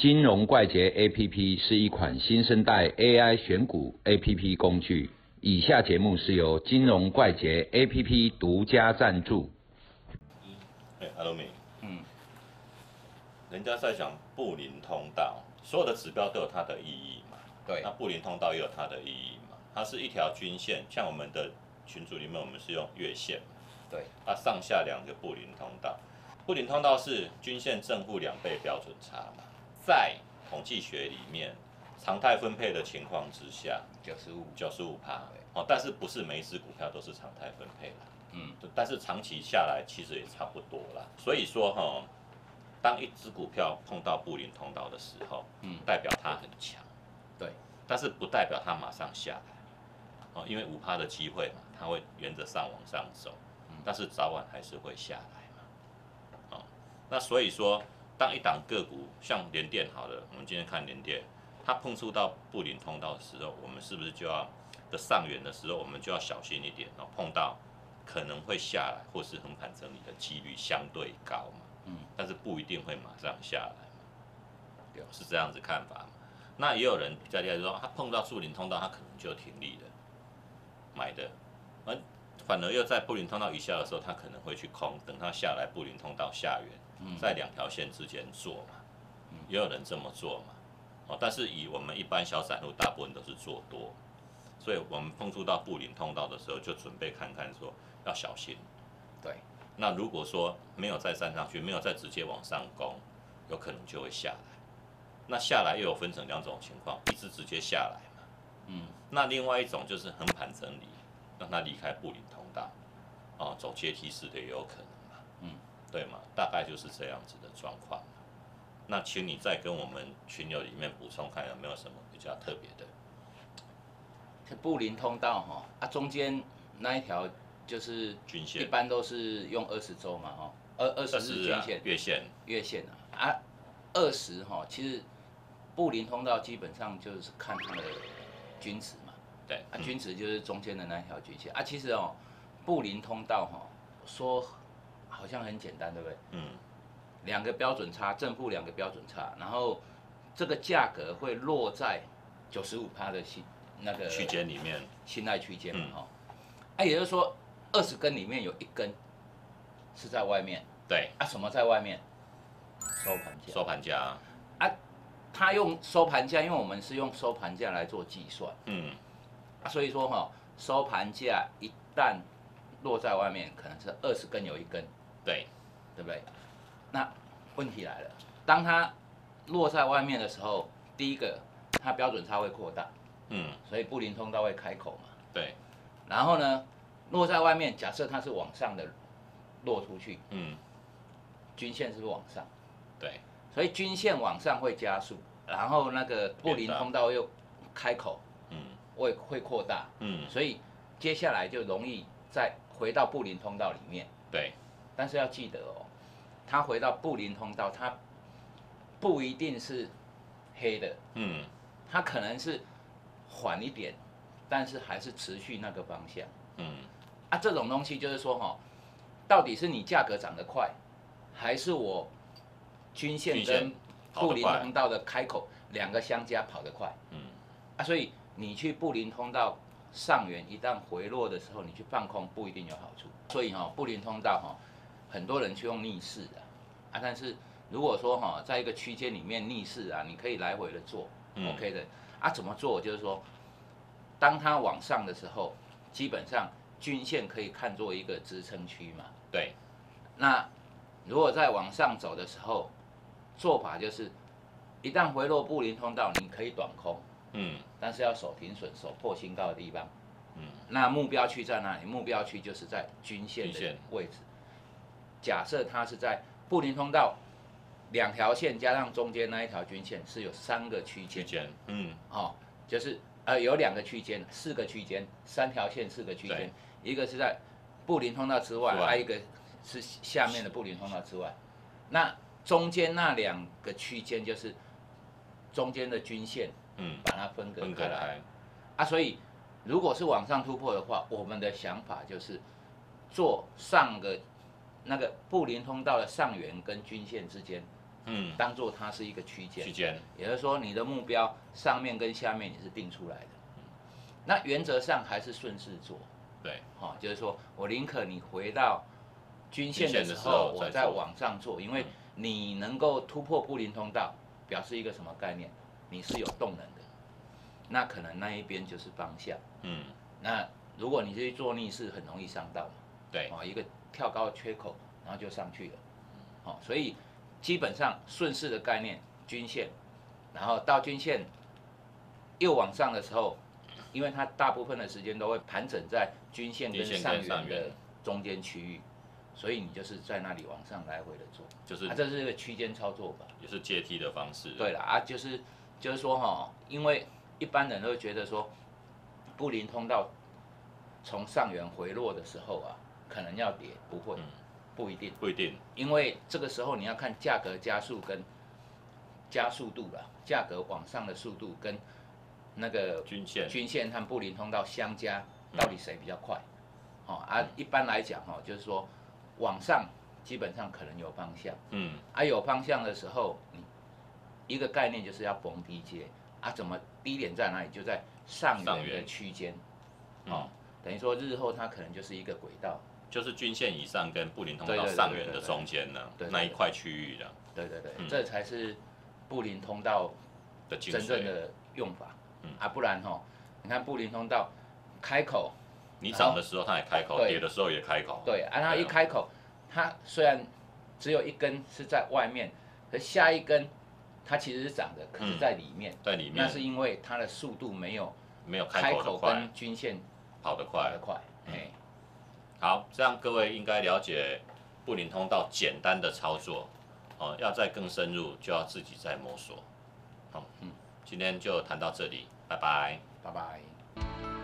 金融怪杰 APP 是一款新生代 AI 选股 APP 工具。以下节目是由金融怪杰 APP 独家赞助。哎，阿罗米，嗯，人家在讲布林通道，所有的指标都有它的意义嘛。对那布林通道也有它的意义嘛。它是一条均线，像我们的群组里面，我们是用月线嘛，对，它上下两个布林通道。布林通道是均线正负两倍标准差嘛，在统计学里面，常态分配的情况之下，九十五，九十五趴，哦，但是不是每一只股票都是常态分配啦。嗯，但是长期下来其实也差不多啦。所以说哈，当一只股票碰到布林通道的时候，嗯。代表它很强，对，但是不代表它马上下来，哦，因为五趴的机会嘛，它会沿着上往上走，但是早晚还是会下来嘛，哦，那所以说，当一档个股像联电好了，我们今天看联电，它碰触到布林通道的时候，我们是不是就要的上缘的时候，我们就要小心一点哦，碰到可能会下来或是横盘整理的几率相对高嘛，嗯，但是不一定会马上下来嘛，对是这样子看法嘛。那也有人比较厉害，就说他碰到布林通道，他可能就停利了，买的，而反而又在布林通道以下的时候，他可能会去空，等它下来布林通道下缘，在两条线之间做嘛，也有人这么做嘛，哦，但是以我们一般小散户，大部分都是做多，所以我们碰触到布林通道的时候，就准备看看说要小心。对，那如果说没有再站上去，没有再直接往上攻，有可能就会下来。那下来又有分成两种情况，一是直接下来嘛，嗯，那另外一种就是横盘整理，让它离开布林通道，哦，走阶梯式的也有可能嘛，嗯，对嘛，大概就是这样子的状况嘛。那请你再跟我们群友里面补充看有没有什么比较特别的。这布林通道哈，啊，中间那一条就是均线一般都是用二十周嘛哈，二二十日均线，月线，月线啊，啊，二十哈，其实布林通道基本上就是看它的均值嘛，对，啊，嗯均值就是中间的那一条均线啊，其实哦，布林通道哈，说好像很简单，对不对？嗯，两个标准差，正负两个标准差，然后这个价格会落在九十五趴的信那个区间里面，信赖区间嘛嗯。哈，啊，也就是说二十根里面有一根是在外面。对，啊，什么在外面？收盘价。收盘价，啊他用收盘价，因为我们是用收盘价来做计算，嗯，啊，所以说哈、收盘价一旦落在外面，可能是二十根有一根，对，对不对？那问题来了，当它落在外面的时候，第一个它标准差会扩大，嗯，所以布林通道会开口嘛。对，然后呢，落在外面，假设它是往上的落出去，嗯，均线是不是往上？对，所以均线往上会加速，然后那个布林通道又开口，嗯，会会扩大，嗯，所以接下来就容易再回到布林通道里面。对，但是要记得哦，它回到布林通道，它不一定是黑的，嗯，它可能是缓一点，但是还是持续那个方向。嗯，啊，这种东西就是说哈、到底是你价格涨得快，还是我均线跟布林通道的开口两个相加跑得快？嗯，啊，所以你去布林通道上缘一旦回落的时候，你去放空不一定有好处。所以哈、布林通道哈、很多人去用逆势的啊，但是如果说哈、在一个区间里面逆势啊，你可以来回的做、嗯 o k 的啊，怎么做？就是说，当它往上的时候，基本上均线可以看作一个支撑区嘛。对，那如果在往上走的时候，做法就是一旦回落布林通道，你可以短空，嗯，但是要守停损，守破新高的地方。嗯，那目标区在哪里？目标区就是在均线的位置。假设它是在布林通道两条线加上中间那一条均线是有三个区间，区间，嗯，哦，就是呃有两个区间，四个区间，三条线四个区间，一个是在布林通道之外，之外还有一个是下面的布林通道之外。那中间那两个区间就是中间的均线，嗯，把它分隔开开来来，啊。所以如果是往上突破的话，我们的想法就是做上个那个布林通道的上缘跟均线之间嗯，当做它是一个区间。区，间，也就是说你的目标上面跟下面你是定出来的。那原则上还是顺势做，对，哈、就是说我宁可你回到均线的时时候，我再往上做，因为嗯。你能够突破布林通道，表示一个什么概念？你是有动能的，那可能那一边就是方向。嗯，那如果你去做逆势，很容易上到嘛，对，哦，一个跳高的缺口，然后就上去了，哦，所以基本上顺势的概念，均线，然后到均线又往上的时候，因为它大部分的时间都会盘整在均线跟上缘的中间区域，所以你就是在那里往上来回的做，就是啊，这是一个区间操作吧。也是阶梯的方式，对了啊，就是就是说哈，因为一般人都会觉得说，布林通道从上缘回落的时候啊，可能要跌，不会，嗯。不一定，不一定，因为这个时候你要看价格加速跟加速度了，价格往上的速度跟那个均线，均线和布林通道相加，嗯到底谁比较快？哦啊，一般来讲哦，就是说往上基本上可能有方向。嗯，啊，有方向的时候，你一个概念就是要逢低接啊，怎么低点在哪里？就在上缘的区间，嗯。哦，等于说日后它可能就是一个轨道，就是均线以上跟布林通道上缘的中间呢那一块区域的对对对，嗯。这才是布林通道的，真正的用法，嗯。啊，不然哈、你看布林通道开口，你涨的时候它也开口，跌的时候也开口，对，啊，它一开口，它虽然只有一根是在外面，可下一根它其实是涨的，可是嗯在里面，在里面那是因为它的速度没有没有开开口跟，均线跑得快跑得。快，嗯哎。好，这样各位应该了解布林通道简单的操作，哦，要再更深入就要自己再摸索。好，嗯，今天就谈到这里，拜拜。拜拜。